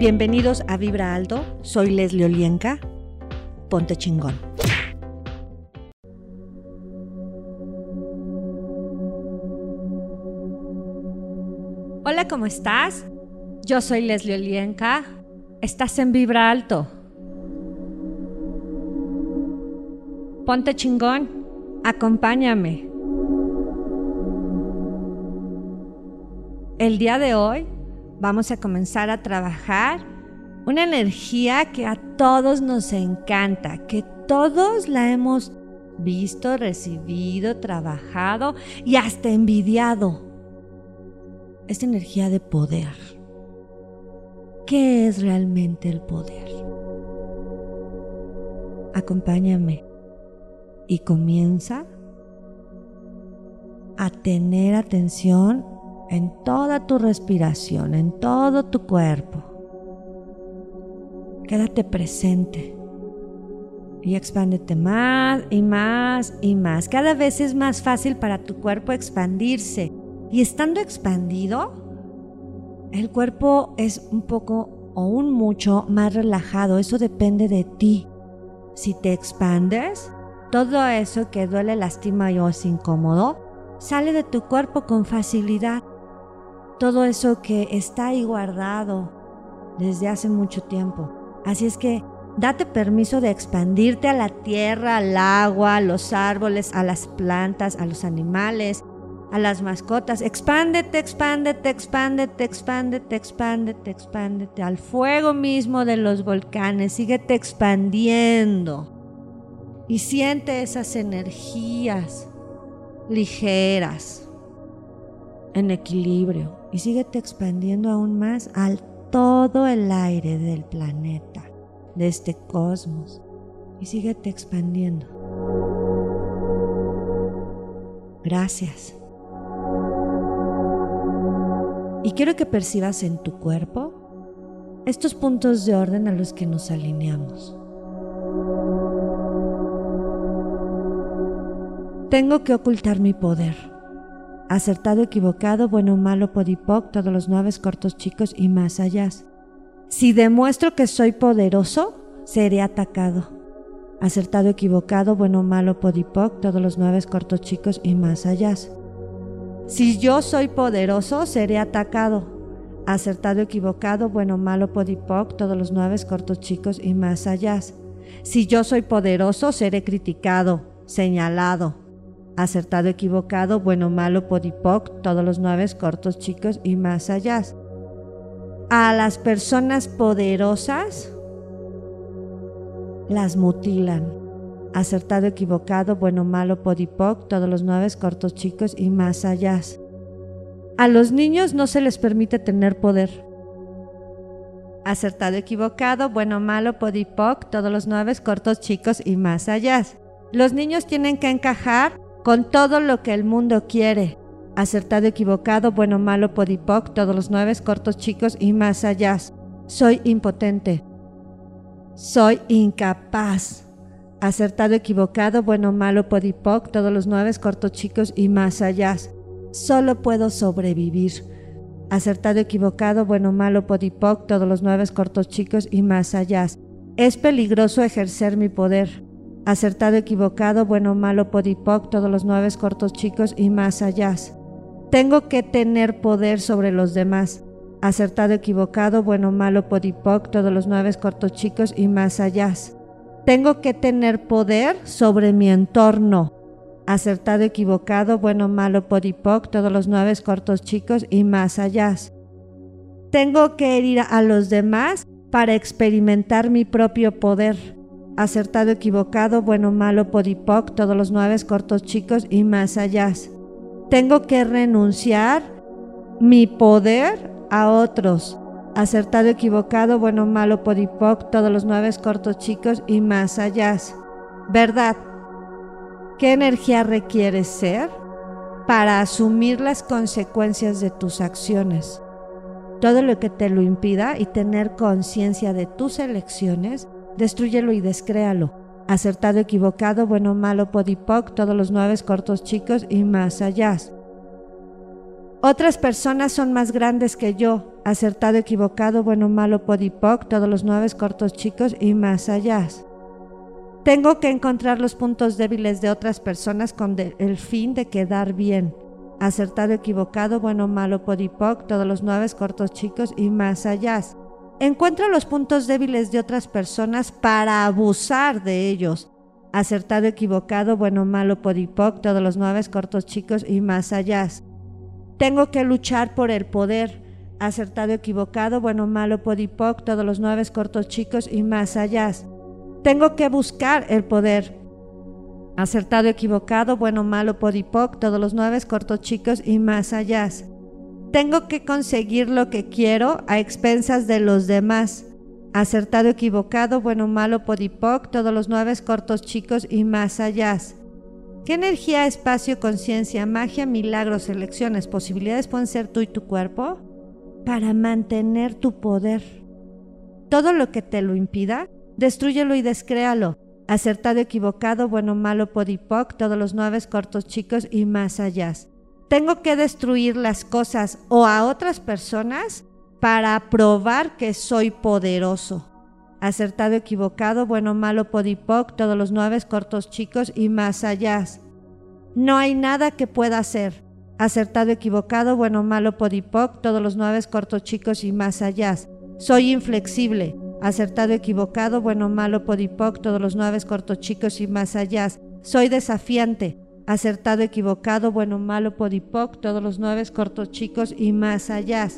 Bienvenidos a Vibra Alto, soy Leslie Olienka. Ponte chingón. Hola, ¿cómo estás? Yo soy Leslie Olienka. Estás en Vibra Alto. Ponte chingón. Acompáñame. El día de hoy vamos a comenzar a trabajar una energía que a todos nos encanta, que todos la hemos visto, recibido, trabajado y hasta envidiado. Esta energía de poder. ¿Qué es realmente el poder? Acompáñame y comienza a tener atención en toda tu respiración, en todo tu cuerpo. Quédate presente y expándete más y más y más. Cada vez es más fácil para tu cuerpo expandirse. Y estando expandido, el cuerpo es un poco o un mucho más relajado. Eso depende de ti. Si te expandes, todo eso que duele, lastima o es incómodo, sale de tu cuerpo con facilidad todo eso que está ahí guardado desde hace mucho tiempo. Así es que date permiso de expandirte a la tierra, al agua, a los árboles, a las plantas, a los animales, a las mascotas. Expándete, expándete, expándete, expándete, expándete, expándete. Al fuego mismo de los volcanes. Síguete expandiendo. Y siente esas energías ligeras, en equilibrio y síguete expandiendo aún más al todo el aire del planeta, de este cosmos. Y síguete expandiendo. Gracias. Y quiero que percibas en tu cuerpo estos puntos de orden a los que nos alineamos. Tengo que ocultar mi poder acertado, equivocado, bueno, malo, podipoc, todos los nueve cortos, chicos y más allá. Si demuestro que soy poderoso, seré atacado. Acertado, equivocado, bueno, malo, podipoc, todos los nueve cortos, chicos y más allá. Si yo soy poderoso, seré atacado. Acertado, equivocado, bueno, malo, podipoc, todos los nueve cortos, chicos y más allá. Si yo soy poderoso, seré criticado, señalado, acertado, equivocado, bueno, malo, podipoc, todos los nueve cortos, chicos y más allá. A las personas poderosas las mutilan. Acertado, equivocado, bueno, malo, podipoc, todos los nueve cortos, chicos y más allá. A los niños no se les permite tener poder. Acertado, equivocado, bueno, malo, podipoc, todos los nueve cortos, chicos y más allá. Los niños tienen que encajar con todo lo que el mundo quiere. Acertado, equivocado, bueno, malo, podipoc, todos los nueve cortos, chicos y más allá. Soy impotente. Soy incapaz. Acertado, equivocado, bueno, malo, podipoc, todos los nueve cortos, chicos y más allá. Solo puedo sobrevivir. Acertado, equivocado, bueno, malo, podipoc, todos los nueve cortos, chicos y más allá. Es peligroso ejercer mi poder acertado, equivocado, bueno, malo, podipoc, todos los nueve cortos chicos y más allá. Tengo que tener poder sobre los demás. Acertado, equivocado, bueno, malo, podipoc, todos los nueve cortos chicos y más allá. Tengo que tener poder sobre mi entorno. Acertado, equivocado, bueno, malo, podipoc, todos los nueve cortos chicos y más allá. Tengo que ir a los demás para experimentar mi propio poder acertado, equivocado, bueno, malo, podipoc, todos los nueve cortos, chicos y más allá. Tengo que renunciar mi poder a otros. Acertado, equivocado, bueno, malo, podipoc, todos los nueve cortos, chicos y más allá. ¿Verdad? ¿Qué energía requieres ser para asumir las consecuencias de tus acciones? Todo lo que te lo impida y tener conciencia de tus elecciones destruyelo y descréalo. Acertado, equivocado, bueno, malo, podipoc, todos los nueve cortos chicos y más allá. Otras personas son más grandes que yo. acertado, equivocado, bueno, malo, podipoc, todos los nueve cortos, chicos y más allá. Tengo que encontrar los puntos débiles de otras personas con el fin de quedar bien. Acertado, equivocado, bueno, malo, podipoc, todos los nueve cortos, chicos y más allá. Encuentro los puntos débiles de otras personas para abusar de ellos. Acertado, equivocado, bueno, malo, podipoc, todos los nueve cortos, chicos y más allá. Tengo que luchar por el poder. Acertado, equivocado, bueno, malo, podipoc, todos los nueve cortos, chicos y más allá. Tengo que buscar el poder. Acertado, equivocado, bueno, malo, podipoc, todos los nueve cortos, chicos y más allá. Tengo que conseguir lo que quiero a expensas de los demás. Acertado, equivocado, bueno, malo, podipoc, todos los nueve cortos, chicos y más allá. ¿Qué energía, espacio, conciencia, magia, milagros, elecciones, posibilidades pueden ser tú y tu cuerpo? Para mantener tu poder. Todo lo que te lo impida, destruyelo y descréalo. Acertado, equivocado, bueno, malo, podipoc, todos los nueve cortos chicos y más allá. Tengo que destruir las cosas o a otras personas para probar que soy poderoso. Acertado, equivocado, bueno, malo, podipoc, todos los nueve cortos chicos y más allá. No hay nada que pueda hacer. Acertado, equivocado, bueno, malo, podipoc, todos los nueve cortos chicos y más allá. Soy inflexible acertado, equivocado, bueno, malo, podipoc, todos los nueve cortos, chicos y más allá. Soy desafiante, acertado, equivocado, bueno, malo, podipoc, todos los nueve cortos, chicos y más allá.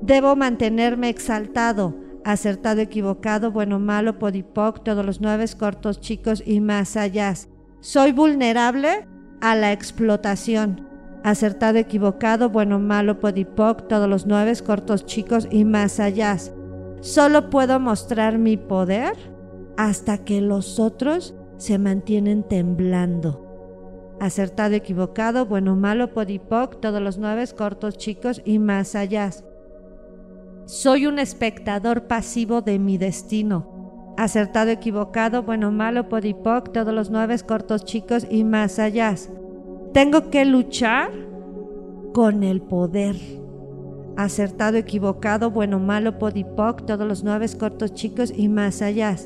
Debo mantenerme exaltado, acertado, equivocado, bueno, malo, podipoc, todos los nueve cortos, chicos y más allá. Soy vulnerable a la explotación. Acertado, equivocado, bueno, malo, podipoc, todos los nueve cortos, chicos y más allá. Solo puedo mostrar mi poder hasta que los otros se mantienen temblando. Acertado, equivocado, bueno, malo, podipoc, todos los nueve cortos, chicos y más allá. Soy un espectador pasivo de mi destino. Acertado, equivocado, bueno, malo, podipoc, todos los nueve cortos, chicos y más allá. Tengo que luchar con el poder acertado, equivocado, bueno, malo, podipoc, todos los nueve cortos chicos y más allá.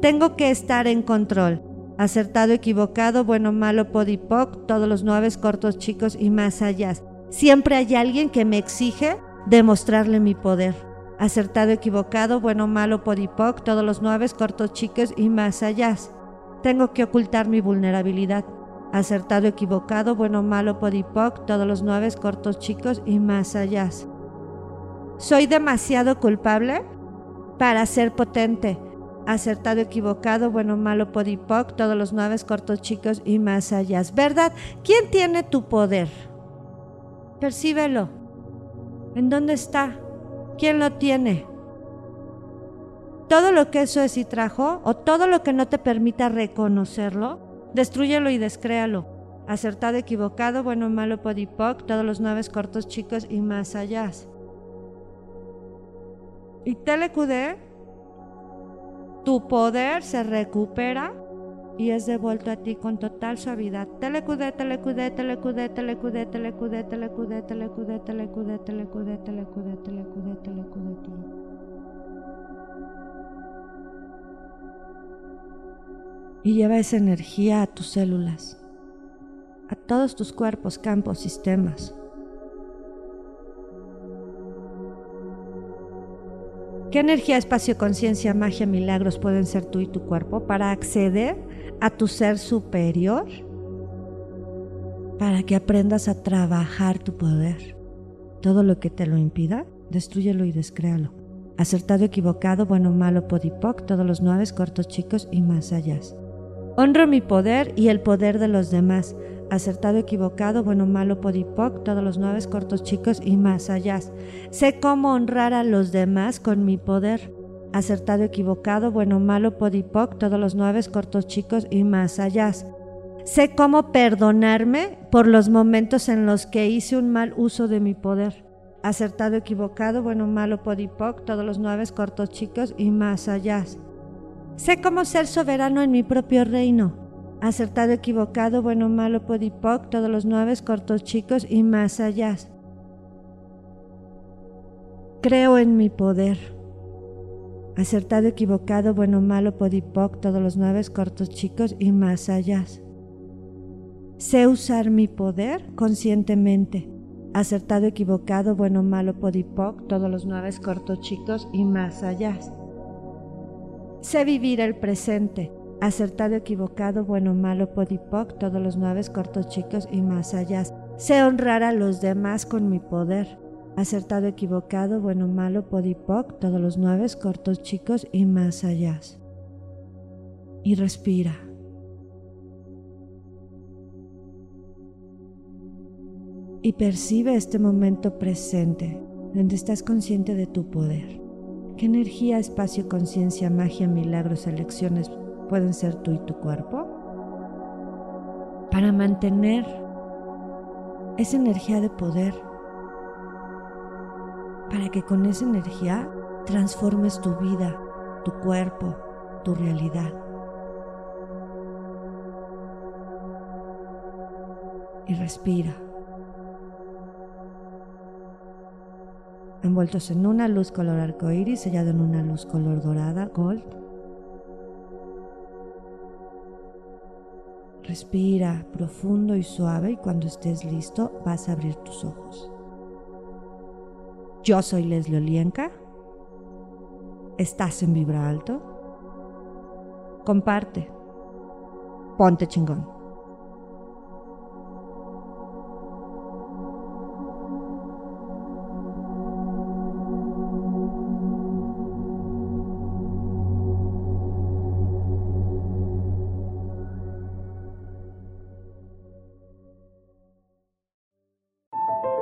Tengo que estar en control. Acertado, equivocado, bueno, malo, podipoc, todos los nueve cortos chicos y más allá. Siempre hay alguien que me exige demostrarle mi poder. Acertado, equivocado, bueno, malo, podipoc, todos los nueve cortos chicos y más allá. Tengo que ocultar mi vulnerabilidad. Acertado, equivocado, bueno, malo, podipoc, todos los nueve cortos chicos y más allá. Soy demasiado culpable para ser potente. Acertado, equivocado, bueno, malo, podipoc, todos los nueve cortos chicos y más allá. ¿Verdad? ¿Quién tiene tu poder? Percíbelo. ¿En dónde está? ¿Quién lo tiene? Todo lo que eso es y trajo, o todo lo que no te permita reconocerlo, destruyelo y descréalo. Acertado, equivocado, bueno, malo, podipoc, todos los nueve cortos chicos y más allá. Y telecudé, tu poder se recupera y es devuelto a ti con total suavidad. Telecudé, telecudé, telecudé, telecudé, telecudé, telecudé, telecudé, telecudé, telecudé, telecudé, telecudé, telecudé, Y lleva esa energía a tus células, a todos tus cuerpos, campos, sistemas. ¿Qué energía, espacio, conciencia, magia, milagros pueden ser tú y tu cuerpo para acceder a tu ser superior? Para que aprendas a trabajar tu poder. Todo lo que te lo impida, destruyelo y descréalo. Acertado, equivocado, bueno, malo, podipoc, todos los nueve cortos, chicos y más allá. Honro mi poder y el poder de los demás acertado, equivocado, bueno, malo, podipoc, todos los nueve cortos chicos y más allá. Sé cómo honrar a los demás con mi poder. Acertado, equivocado, bueno, malo, podipoc, todos los nueve cortos chicos y más allá. Sé cómo perdonarme por los momentos en los que hice un mal uso de mi poder. Acertado, equivocado, bueno, malo, podipoc, todos los nueve cortos chicos y más allá. Sé cómo ser soberano en mi propio reino acertado, equivocado, bueno, malo, podipoc, todos los nueve, cortos, chicos y más allá. Creo en mi poder. Acertado, equivocado, bueno, malo, podipoc, todos los nueve cortos, chicos y más allá. Sé usar mi poder conscientemente. Acertado, equivocado, bueno, malo, podipoc, todos los nueve cortos, chicos y más allá. Sé vivir el presente. Acertado, equivocado, bueno, malo, podipoc, todos los nueve cortos, chicos y más allá. Sé honrar a los demás con mi poder acertado, equivocado, bueno, malo, podipoc, todos los nueve, cortos, chicos y más allá. Y respira. Y percibe este momento presente, donde estás consciente de tu poder. ¿Qué energía, espacio, conciencia, magia, milagros, elecciones pueden ser tú y tu cuerpo? Para mantener esa energía de poder para que con esa energía transformes tu vida, tu cuerpo, tu realidad. Y respira. Envueltos en una luz color arcoíris, sellado en una luz color dorada, gold. Respira profundo y suave y cuando estés listo vas a abrir tus ojos. Yo soy Leslie Olienka. Estás en Vibra Alto. Comparte. Ponte chingón.